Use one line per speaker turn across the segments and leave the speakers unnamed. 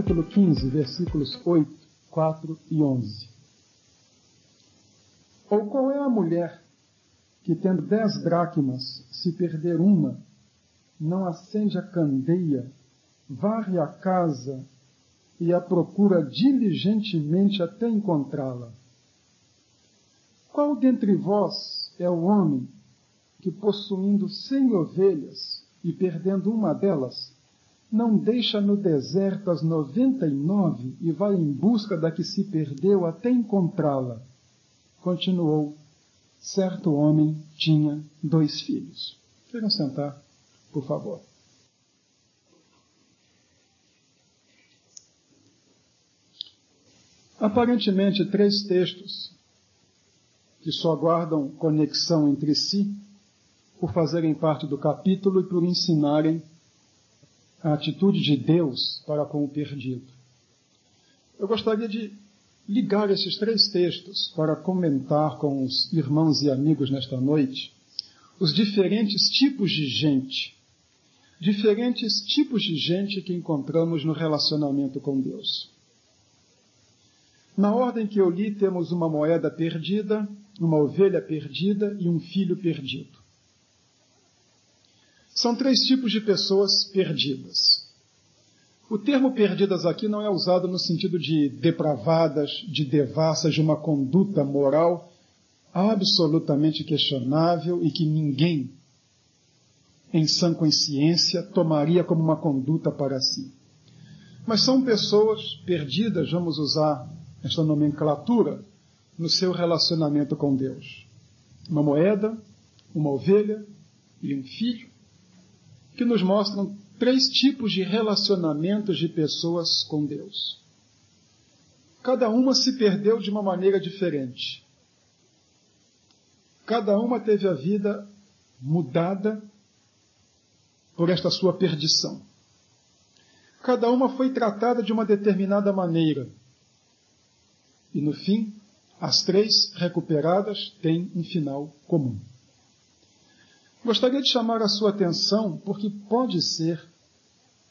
capítulo 15, versículos 8, 4 e 11. Ou qual é a mulher que, tendo dez dracmas, se perder uma, não acende a candeia, varre a casa e a procura diligentemente até encontrá-la? Qual dentre vós é o homem que, possuindo cem ovelhas e perdendo uma delas, não deixa no deserto as noventa e nove e vai em busca da que se perdeu até encontrá-la? Continuou. Certo homem tinha dois filhos. Queiram sentar, por favor. Aparentemente, três textos que só guardam conexão entre si por fazerem parte do capítulo e por ensinarem a atitude de Deus para com o perdido. Eu gostaria de ligar esses três textos para comentar com os irmãos e amigos nesta noite os diferentes tipos de gente, diferentes tipos de gente que encontramos no relacionamento com Deus. Na ordem que eu li, temos uma moeda perdida, uma ovelha perdida e um filho perdido. São três tipos de pessoas perdidas. O termo perdidas aqui não é usado no sentido de depravadas, de devassas, de uma conduta moral absolutamente questionável e que ninguém, em sã consciência, tomaria como uma conduta para si. Mas são pessoas perdidas, vamos usar esta nomenclatura, no seu relacionamento com Deus. Uma moeda, uma ovelha e um filho, que nos mostram três tipos de relacionamentos de pessoas com Deus. Cada uma se perdeu de uma maneira diferente. Cada uma teve a vida mudada por esta sua perdição. Cada uma foi tratada de uma determinada maneira. E no fim, as três recuperadas têm um final comum. Gostaria de chamar a sua atenção porque pode ser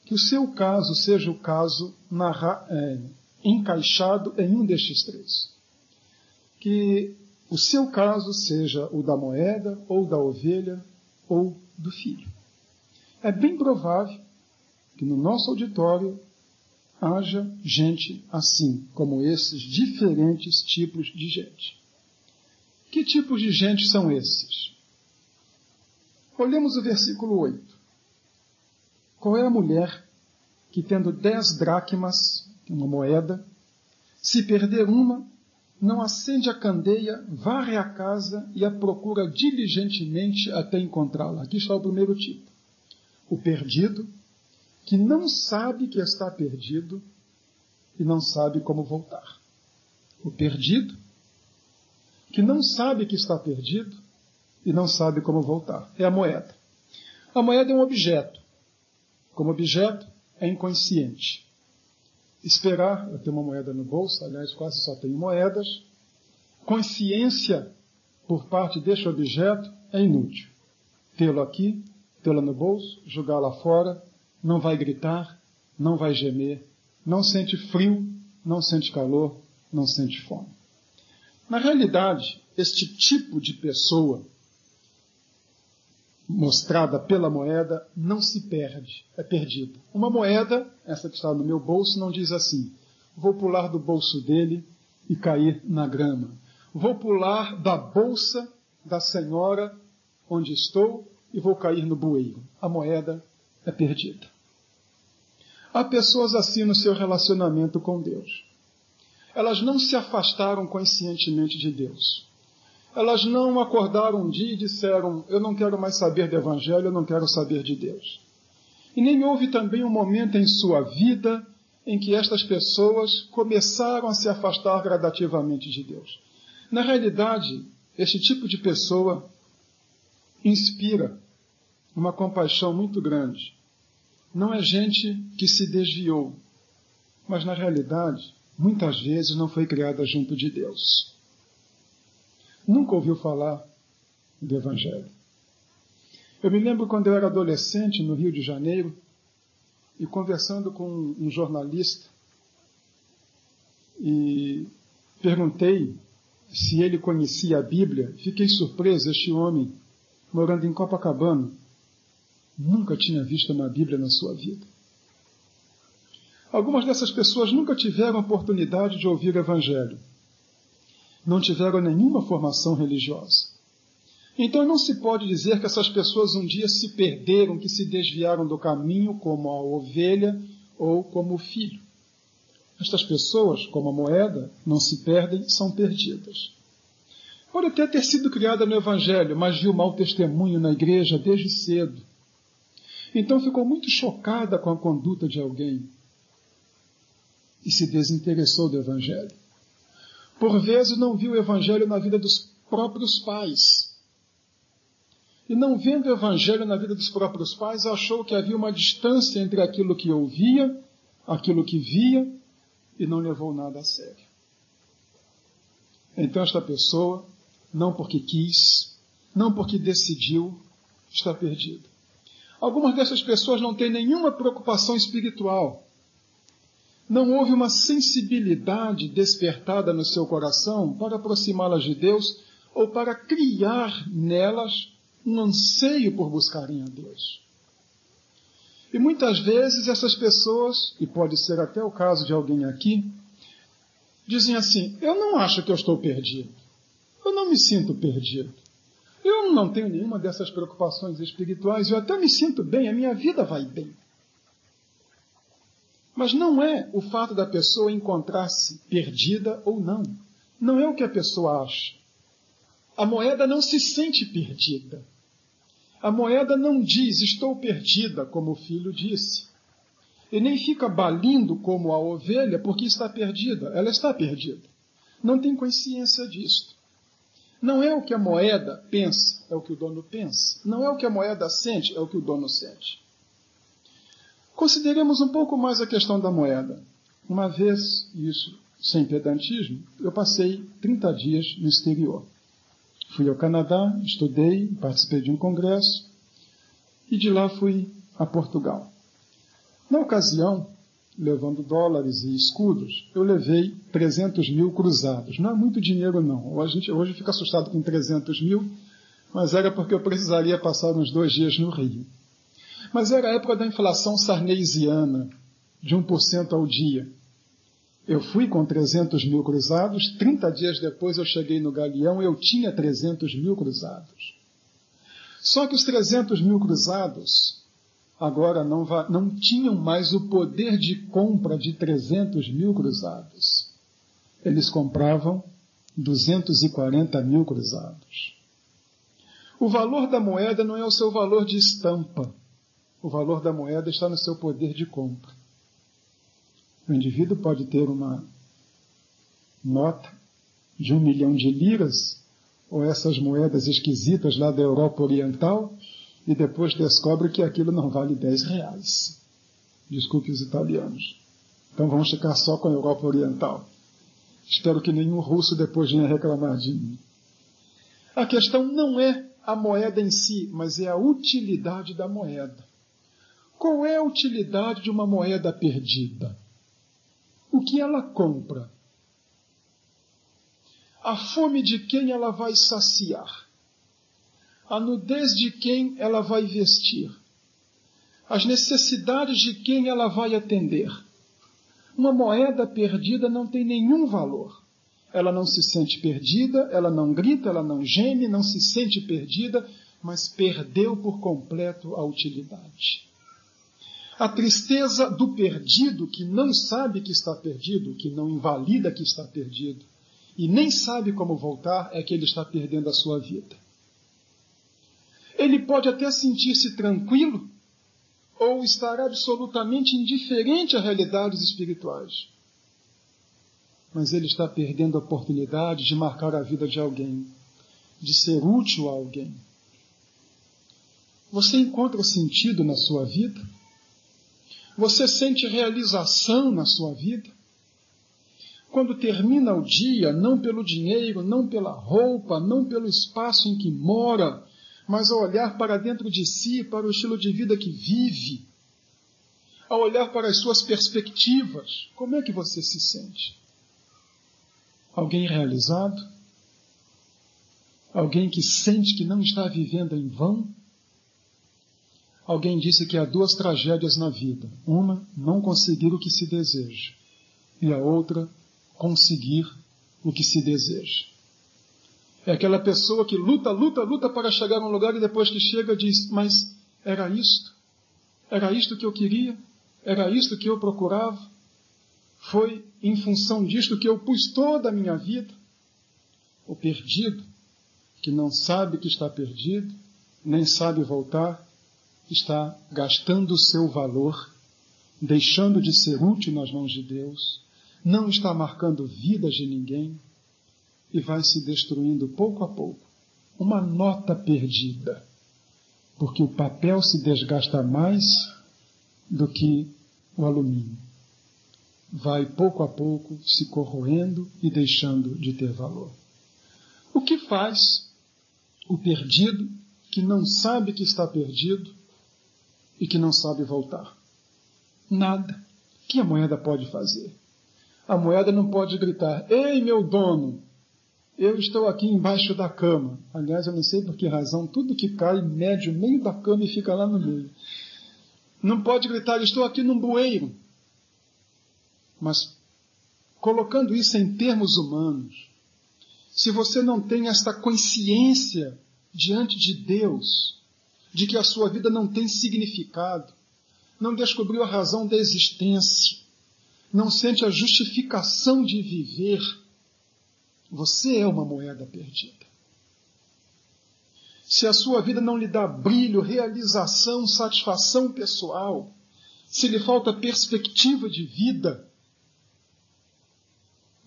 que o seu caso seja o caso é, encaixado em um destes três. Que o seu caso seja o da moeda, ou da ovelha, ou do filho. É bem provável que no nosso auditório haja gente assim, como esses diferentes tipos de gente. Que tipos de gente são esses? Olhemos o versículo 8. Qual é a mulher que, tendo dez dracmas, uma moeda, se perder uma, não acende a candeia, varre a casa e a procura diligentemente até encontrá-la? Aqui está o primeiro tipo. O perdido, que não sabe que está perdido e não sabe como voltar. O perdido, que não sabe que está perdido e não sabe como voltar. É a moeda. A moeda é um objeto. Como objeto, é inconsciente. Esperar, eu tenho uma moeda no bolso, aliás, quase só tenho moedas. Consciência por parte deste objeto é inútil. Tê-lo aqui, tê-lo no bolso, jogá-la fora, não vai gritar, não vai gemer, não sente frio, não sente calor, não sente fome. Na realidade, este tipo de pessoa mostrada pela moeda não se perde, é perdida. Uma moeda, essa que está no meu bolso, não diz assim: vou pular do bolso dele e cair na grama. Vou pular da bolsa da senhora onde estou e vou cair no bueiro. A moeda é perdida. Há pessoas assim no seu relacionamento com Deus. Elas não se afastaram conscientemente de Deus. Elas não acordaram um dia e disseram: Eu não quero mais saber do Evangelho, eu não quero saber de Deus. E nem houve também um momento em sua vida em que estas pessoas começaram a se afastar gradativamente de Deus. Na realidade, este tipo de pessoa inspira uma compaixão muito grande. Não é gente que se desviou, mas na realidade, muitas vezes não foi criada junto de Deus nunca ouviu falar do Evangelho. Eu me lembro quando eu era adolescente no Rio de Janeiro e conversando com um jornalista e perguntei se ele conhecia a Bíblia. Fiquei surpreso, este homem, morando em Copacabana, nunca tinha visto uma Bíblia na sua vida. Algumas dessas pessoas nunca tiveram oportunidade de ouvir o Evangelho. Não tiveram nenhuma formação religiosa. Então não se pode dizer que essas pessoas um dia se perderam, que se desviaram do caminho como a ovelha ou como o filho. Estas pessoas, como a moeda, não se perdem, são perdidas. Pode até ter sido criada no Evangelho, mas viu mau testemunho na igreja desde cedo. Então ficou muito chocada com a conduta de alguém e se desinteressou do Evangelho. Por vezes não viu o Evangelho na vida dos próprios pais. E não vendo o Evangelho na vida dos próprios pais, achou que havia uma distância entre aquilo que ouvia, aquilo que via, e não levou nada a sério. Então esta pessoa, não porque quis, não porque decidiu, está perdida. Algumas dessas pessoas não têm nenhuma preocupação espiritual não houve uma sensibilidade despertada no seu coração para aproximá-las de Deus ou para criar nelas um anseio por buscarem a Deus. E muitas vezes essas pessoas, e pode ser até o caso de alguém aqui, dizem assim: Eu não acho que eu estou perdido. Eu não me sinto perdido. Eu não tenho nenhuma dessas preocupações espirituais. Eu até me sinto bem, a minha vida vai bem. Mas não é o fato da pessoa encontrar-se perdida ou não. Não é o que a pessoa acha. A moeda não se sente perdida. A moeda não diz estou perdida, como o filho disse. E nem fica balindo como a ovelha porque está perdida. Ela está perdida. Não tem consciência disto. Não é o que a moeda pensa, é o que o dono pensa. Não é o que a moeda sente, é o que o dono sente. Consideremos um pouco mais a questão da moeda. Uma vez, isso sem pedantismo, eu passei 30 dias no exterior. Fui ao Canadá, estudei, participei de um congresso e de lá fui a Portugal. Na ocasião, levando dólares e escudos, eu levei 300 mil cruzados. Não é muito dinheiro, não. A gente hoje fica assustado com 300 mil, mas era porque eu precisaria passar uns dois dias no Rio. Mas era a época da inflação sarneisiana, de 1% ao dia. Eu fui com 300 mil cruzados, 30 dias depois eu cheguei no Galeão, eu tinha 300 mil cruzados. Só que os 300 mil cruzados agora não, não tinham mais o poder de compra de 300 mil cruzados. Eles compravam 240 mil cruzados. O valor da moeda não é o seu valor de estampa o valor da moeda está no seu poder de compra. O indivíduo pode ter uma nota de um milhão de liras, ou essas moedas esquisitas lá da Europa Oriental, e depois descobre que aquilo não vale 10 reais. Desculpe os italianos. Então vamos ficar só com a Europa Oriental. Espero que nenhum russo depois venha reclamar de mim. A questão não é a moeda em si, mas é a utilidade da moeda. Qual é a utilidade de uma moeda perdida? O que ela compra? A fome de quem ela vai saciar? A nudez de quem ela vai vestir? As necessidades de quem ela vai atender? Uma moeda perdida não tem nenhum valor. Ela não se sente perdida, ela não grita, ela não geme, não se sente perdida, mas perdeu por completo a utilidade. A tristeza do perdido que não sabe que está perdido, que não invalida que está perdido, e nem sabe como voltar, é que ele está perdendo a sua vida. Ele pode até sentir-se tranquilo ou estar absolutamente indiferente a realidades espirituais. Mas ele está perdendo a oportunidade de marcar a vida de alguém, de ser útil a alguém. Você encontra sentido na sua vida? Você sente realização na sua vida? Quando termina o dia, não pelo dinheiro, não pela roupa, não pelo espaço em que mora, mas ao olhar para dentro de si, para o estilo de vida que vive, ao olhar para as suas perspectivas, como é que você se sente? Alguém realizado? Alguém que sente que não está vivendo em vão? Alguém disse que há duas tragédias na vida. Uma, não conseguir o que se deseja. E a outra, conseguir o que se deseja. É aquela pessoa que luta, luta, luta para chegar a um lugar e depois que chega diz: Mas era isto? Era isto que eu queria? Era isto que eu procurava? Foi em função disto que eu pus toda a minha vida? O perdido, que não sabe que está perdido, nem sabe voltar, está gastando o seu valor, deixando de ser útil nas mãos de Deus, não está marcando vidas de ninguém e vai se destruindo pouco a pouco. Uma nota perdida, porque o papel se desgasta mais do que o alumínio. Vai pouco a pouco se corroendo e deixando de ter valor. O que faz o perdido que não sabe que está perdido e que não sabe voltar? Nada. Que a moeda pode fazer? A moeda não pode gritar: Ei, meu dono, eu estou aqui embaixo da cama. Aliás, eu não sei por que razão, tudo que cai mede o meio da cama e fica lá no meio. Não pode gritar: Estou aqui num bueiro. Mas, colocando isso em termos humanos, se você não tem esta consciência diante de Deus, de que a sua vida não tem significado, não descobriu a razão da existência, não sente a justificação de viver, você é uma moeda perdida. Se a sua vida não lhe dá brilho, realização, satisfação pessoal, se lhe falta perspectiva de vida,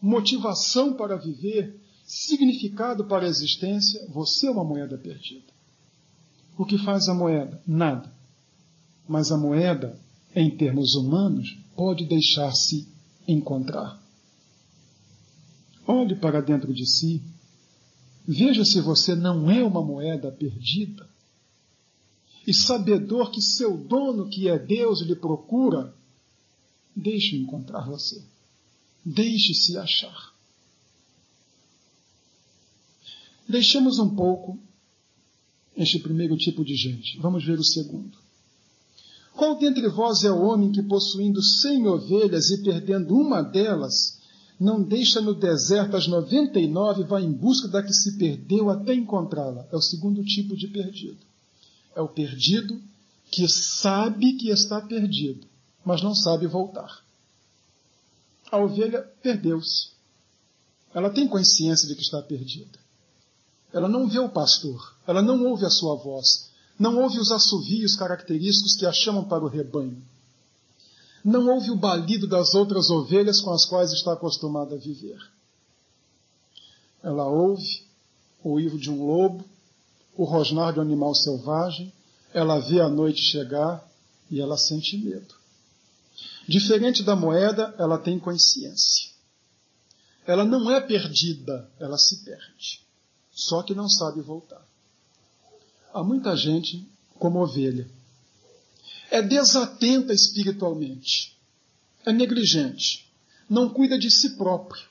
motivação para viver, significado para a existência, você é uma moeda perdida. O que faz a moeda? Nada. Mas a moeda, em termos humanos, pode deixar-se encontrar. Olhe para dentro de si. Veja se você não é uma moeda perdida. E sabedor que seu dono, que é Deus, lhe procura, deixe encontrar você. Deixe-se achar. Deixemos um pouco este primeiro tipo de gente. Vamos ver o segundo. Qual dentre vós é o homem que, possuindo cem ovelhas e perdendo uma delas, não deixa no deserto as noventa e nove e vai em busca da que se perdeu até encontrá-la? É o segundo tipo de perdido. É o perdido que sabe que está perdido, mas não sabe voltar. A ovelha perdeu-se. Ela tem consciência de que está perdida. Ela não vê o pastor, ela não ouve a sua voz, não ouve os assovios característicos que a chamam para o rebanho. Não ouve o balido das outras ovelhas com as quais está acostumada a viver. Ela ouve o uivo de um lobo, o rosnar de um animal selvagem, ela vê a noite chegar e ela sente medo. Diferente da moeda, ela tem consciência. Ela não é perdida, ela se perde. Só que não sabe voltar. Há muita gente como ovelha. É desatenta espiritualmente. É negligente. Não cuida de si próprio.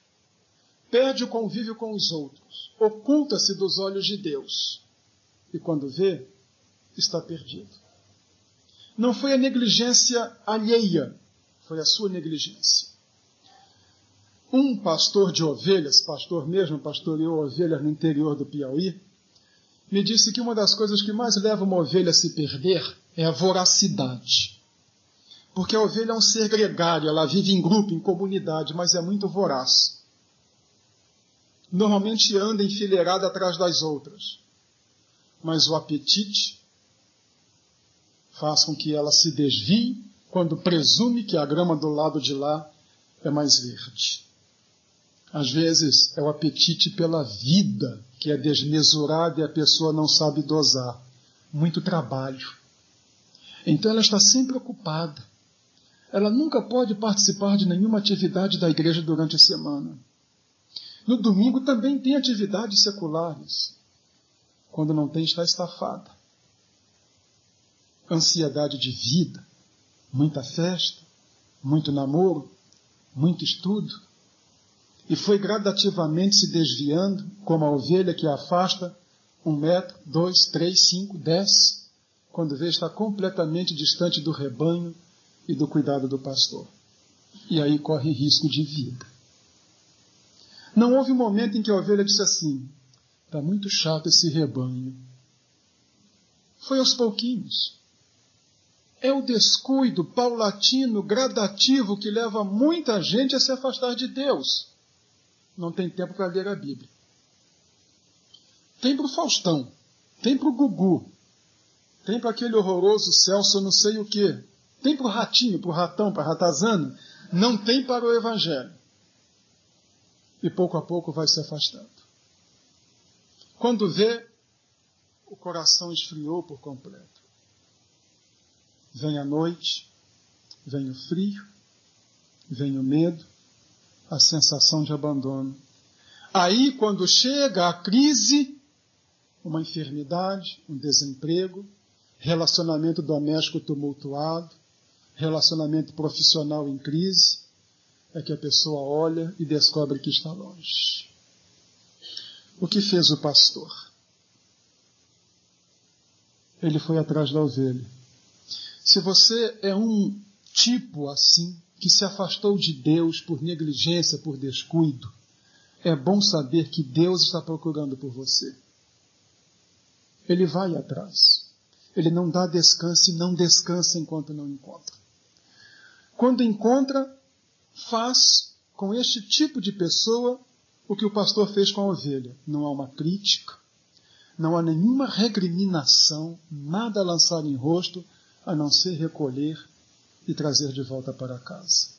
Perde o convívio com os outros. Oculta-se dos olhos de Deus. E quando vê, está perdido. Não foi a negligência alheia, foi a sua negligência. Um pastor de ovelhas, pastor mesmo, pastoreou ovelhas no interior do Piauí, me disse que uma das coisas que mais leva uma ovelha a se perder é a voracidade. Porque a ovelha é um ser gregário, ela vive em grupo, em comunidade, mas é muito voraz. Normalmente anda enfileirada atrás das outras. Mas o apetite faz com que ela se desvie quando presume que a grama do lado de lá é mais verde. Às vezes é o apetite pela vida que é desmesurado e a pessoa não sabe dosar. Muito trabalho. Então ela está sempre ocupada. Ela nunca pode participar de nenhuma atividade da igreja durante a semana. No domingo também tem atividades seculares. Quando não tem, está estafada. Ansiedade de vida, muita festa, muito namoro, muito estudo e foi gradativamente se desviando, como a ovelha que afasta um metro, dois, três, cinco, dez, quando vê está completamente distante do rebanho e do cuidado do pastor. E aí corre risco de vida. Não houve um momento em que a ovelha disse assim: está muito chato esse rebanho. Foi aos pouquinhos. É o descuido paulatino, gradativo, que leva muita gente a se afastar de Deus. Não tem tempo para ler a Bíblia. Tem para o Faustão, tem para o Gugu, tem para aquele horroroso Celso não sei o quê, tem para o Ratinho, para o Ratão, para a Ratazana, não tem para o Evangelho. E pouco a pouco vai se afastando. Quando vê, o coração esfriou por completo. Vem a noite, vem o frio, vem o medo, a sensação de abandono. Aí, quando chega a crise, uma enfermidade, um desemprego, relacionamento doméstico tumultuado, relacionamento profissional em crise, é que a pessoa olha e descobre que está longe. O que fez o pastor? Ele foi atrás da ovelha. Se você é um tipo assim, que se afastou de Deus por negligência, por descuido, é bom saber que Deus está procurando por você. Ele vai atrás. Ele não dá descanso e não descansa enquanto não encontra. Quando encontra, faz com este tipo de pessoa o que o pastor fez com a ovelha. Não há uma crítica, não há nenhuma recriminação, nada a lançar em rosto, a não ser recolher e trazer de volta para casa.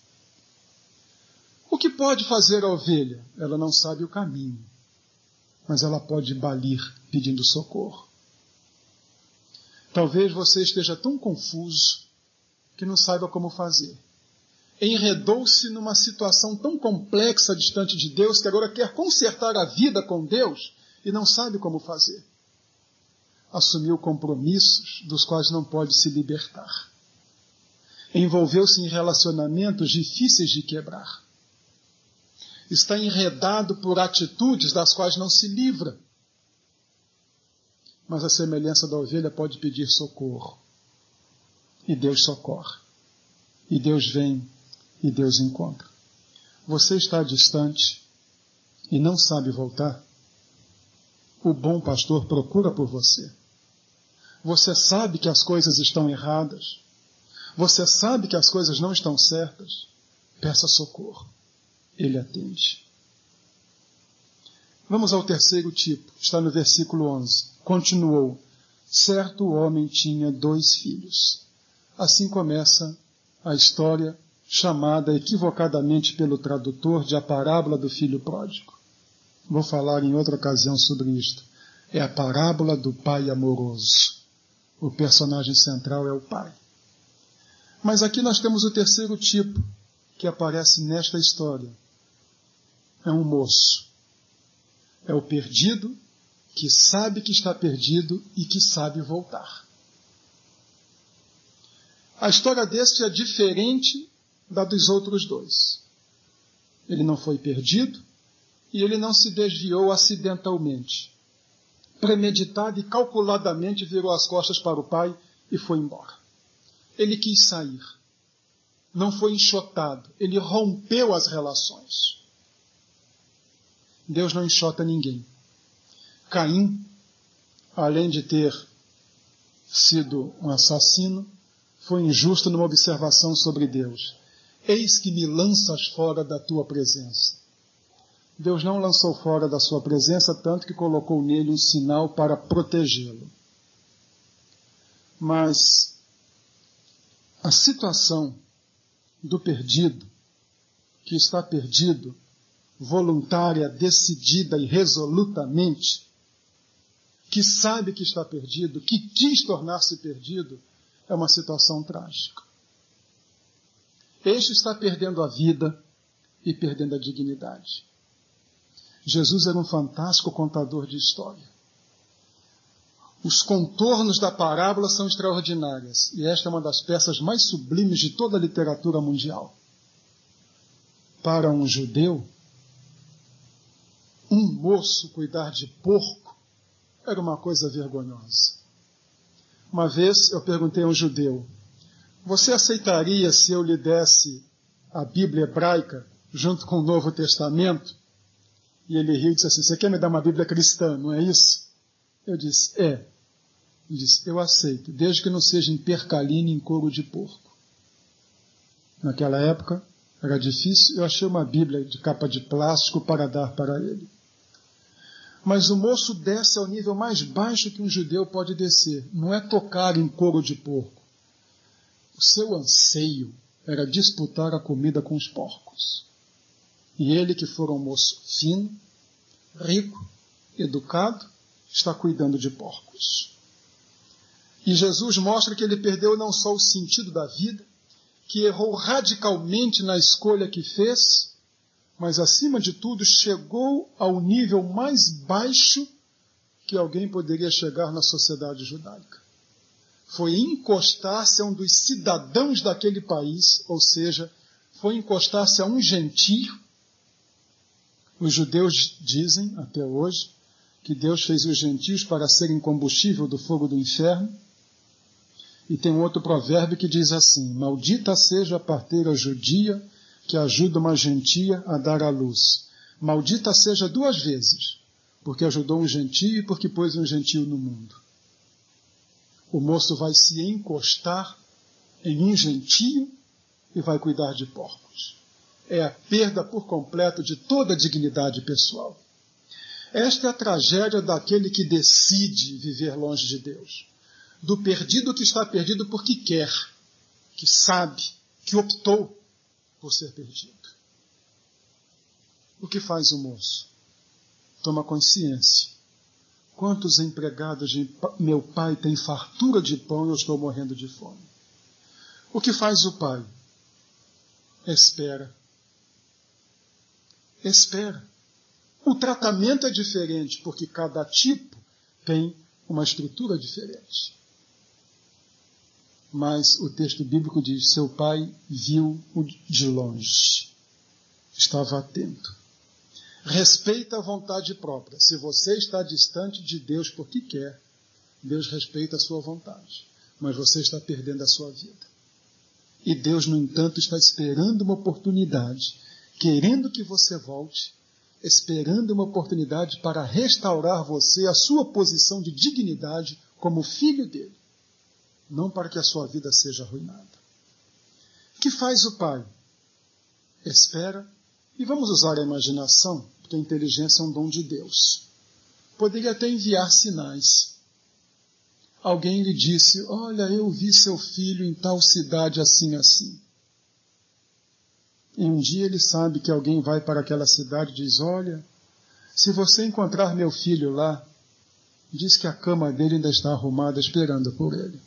O que pode fazer a ovelha? Ela não sabe o caminho, mas ela pode balir pedindo socorro. Talvez você esteja tão confuso que não saiba como fazer. Enredou-se numa situação tão complexa distante de Deus que agora quer consertar a vida com Deus e não sabe como fazer. Assumiu compromissos dos quais não pode se libertar envolveu-se em relacionamentos difíceis de quebrar. Está enredado por atitudes das quais não se livra. Mas a semelhança da ovelha pode pedir socorro. E Deus socorre. E Deus vem e Deus encontra. Você está distante e não sabe voltar? O bom pastor procura por você. Você sabe que as coisas estão erradas você sabe que as coisas não estão certas? Peça socorro. Ele atende. Vamos ao terceiro tipo, está no versículo 11. Continuou: Certo homem tinha dois filhos. Assim começa a história chamada equivocadamente pelo tradutor de a parábola do filho pródigo. Vou falar em outra ocasião sobre isto. É a parábola do pai amoroso. O personagem central é o pai. Mas aqui nós temos o terceiro tipo que aparece nesta história. É um moço. É o perdido que sabe que está perdido e que sabe voltar. A história deste é diferente da dos outros dois. Ele não foi perdido e ele não se desviou acidentalmente. Premeditado e calculadamente virou as costas para o pai e foi embora. Ele quis sair. Não foi enxotado. Ele rompeu as relações. Deus não enxota ninguém. Caim, além de ter sido um assassino, foi injusto numa observação sobre Deus. Eis que me lanças fora da tua presença. Deus não lançou fora da sua presença, tanto que colocou nele um sinal para protegê-lo. Mas a situação do perdido, que está perdido, voluntária, decidida e resolutamente, que sabe que está perdido, que quis tornar-se perdido, é uma situação trágica. Este está perdendo a vida e perdendo a dignidade. Jesus era um fantástico contador de história. Os contornos da parábola são extraordinárias, e esta é uma das peças mais sublimes de toda a literatura mundial. Para um judeu, um moço cuidar de porco era uma coisa vergonhosa. Uma vez eu perguntei a um judeu: Você aceitaria se eu lhe desse a Bíblia hebraica junto com o Novo Testamento? E ele riu e disse assim: Você quer me dar uma Bíblia cristã, não é isso? Eu disse: É. Ele disse: Eu aceito, desde que não seja em percalina em couro de porco. Naquela época era difícil, eu achei uma Bíblia de capa de plástico para dar para ele. Mas o moço desce ao nível mais baixo que um judeu pode descer. Não é tocar em couro de porco. O seu anseio era disputar a comida com os porcos. E ele, que for um moço fino, rico, educado, está cuidando de porcos. E Jesus mostra que ele perdeu não só o sentido da vida, que errou radicalmente na escolha que fez, mas acima de tudo chegou ao nível mais baixo que alguém poderia chegar na sociedade judaica. Foi encostar-se a um dos cidadãos daquele país, ou seja, foi encostar-se a um gentio. Os judeus dizem, até hoje, que Deus fez os gentios para serem combustível do fogo do inferno. E tem um outro provérbio que diz assim: Maldita seja a parteira judia que ajuda uma gentia a dar à luz. Maldita seja duas vezes, porque ajudou um gentio e porque pôs um gentio no mundo. O moço vai se encostar em um gentio e vai cuidar de porcos. É a perda por completo de toda a dignidade pessoal. Esta é a tragédia daquele que decide viver longe de Deus. Do perdido que está perdido porque quer, que sabe, que optou por ser perdido. O que faz o moço? Toma consciência. Quantos empregados de meu pai têm fartura de pão e eu estou morrendo de fome? O que faz o pai? Espera. Espera. O tratamento é diferente, porque cada tipo tem uma estrutura diferente mas o texto bíblico diz: seu pai viu-o de longe, estava atento. Respeita a vontade própria. Se você está distante de Deus porque quer, Deus respeita a sua vontade, mas você está perdendo a sua vida. E Deus, no entanto, está esperando uma oportunidade, querendo que você volte, esperando uma oportunidade para restaurar você a sua posição de dignidade como filho dele não para que a sua vida seja arruinada. O que faz o pai? Espera, e vamos usar a imaginação, porque a inteligência é um dom de Deus. Poderia até enviar sinais. Alguém lhe disse: Olha, eu vi seu filho em tal cidade assim, assim. E um dia ele sabe que alguém vai para aquela cidade e diz: Olha, se você encontrar meu filho lá, diz que a cama dele ainda está arrumada esperando por ele.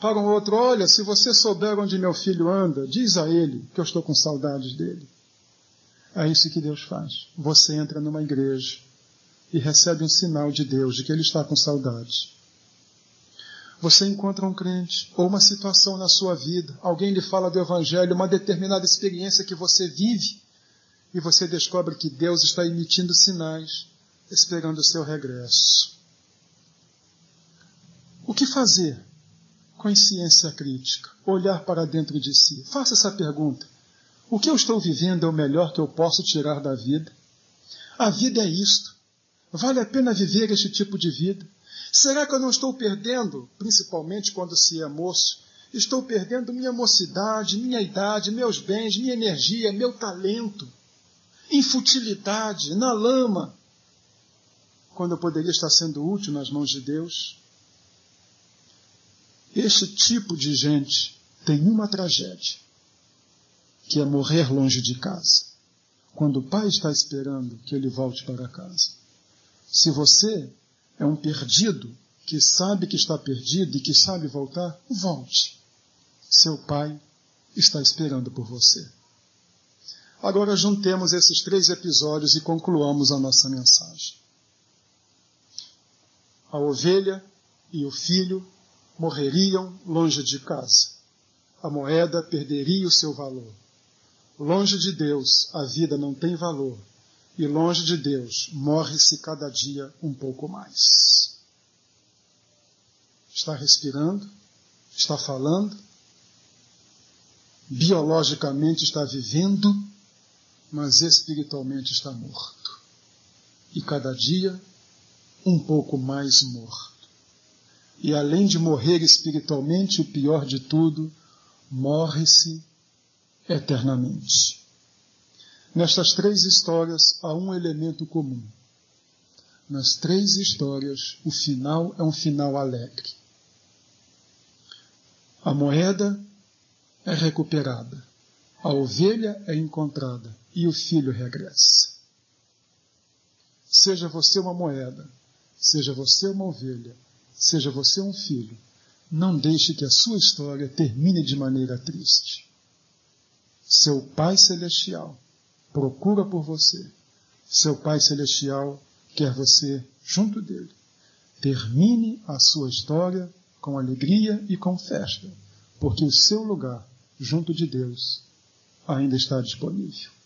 Para um outro, olha, se você souber onde meu filho anda, diz a ele que eu estou com saudades dele. É isso que Deus faz. Você entra numa igreja e recebe um sinal de Deus de que ele está com saudades. Você encontra um crente ou uma situação na sua vida, alguém lhe fala do Evangelho, uma determinada experiência que você vive, e você descobre que Deus está emitindo sinais, esperando o seu regresso. O que fazer? consciência crítica, olhar para dentro de si. Faça essa pergunta: o que eu estou vivendo é o melhor que eu posso tirar da vida? A vida é isto. Vale a pena viver este tipo de vida? Será que eu não estou perdendo, principalmente quando se é moço, estou perdendo minha mocidade, minha idade, meus bens, minha energia, meu talento, em futilidade, na lama, quando eu poderia estar sendo útil nas mãos de Deus? Este tipo de gente tem uma tragédia, que é morrer longe de casa, quando o pai está esperando que ele volte para casa. Se você é um perdido que sabe que está perdido e que sabe voltar, volte. Seu pai está esperando por você. Agora juntemos esses três episódios e concluamos a nossa mensagem. A ovelha e o filho morreriam longe de casa. A moeda perderia o seu valor. Longe de Deus, a vida não tem valor. E longe de Deus, morre-se cada dia um pouco mais. Está respirando, está falando, biologicamente está vivendo, mas espiritualmente está morto. E cada dia um pouco mais morto. E além de morrer espiritualmente, o pior de tudo, morre-se eternamente. Nestas três histórias há um elemento comum. Nas três histórias, o final é um final alegre. A moeda é recuperada, a ovelha é encontrada e o filho regressa. Seja você uma moeda, seja você uma ovelha, seja você um filho, não deixe que a sua história termine de maneira triste. Seu Pai Celestial procura por você. Seu Pai Celestial quer você junto dele. Termine a sua história com alegria e com festa, porque o seu lugar junto de Deus ainda está disponível.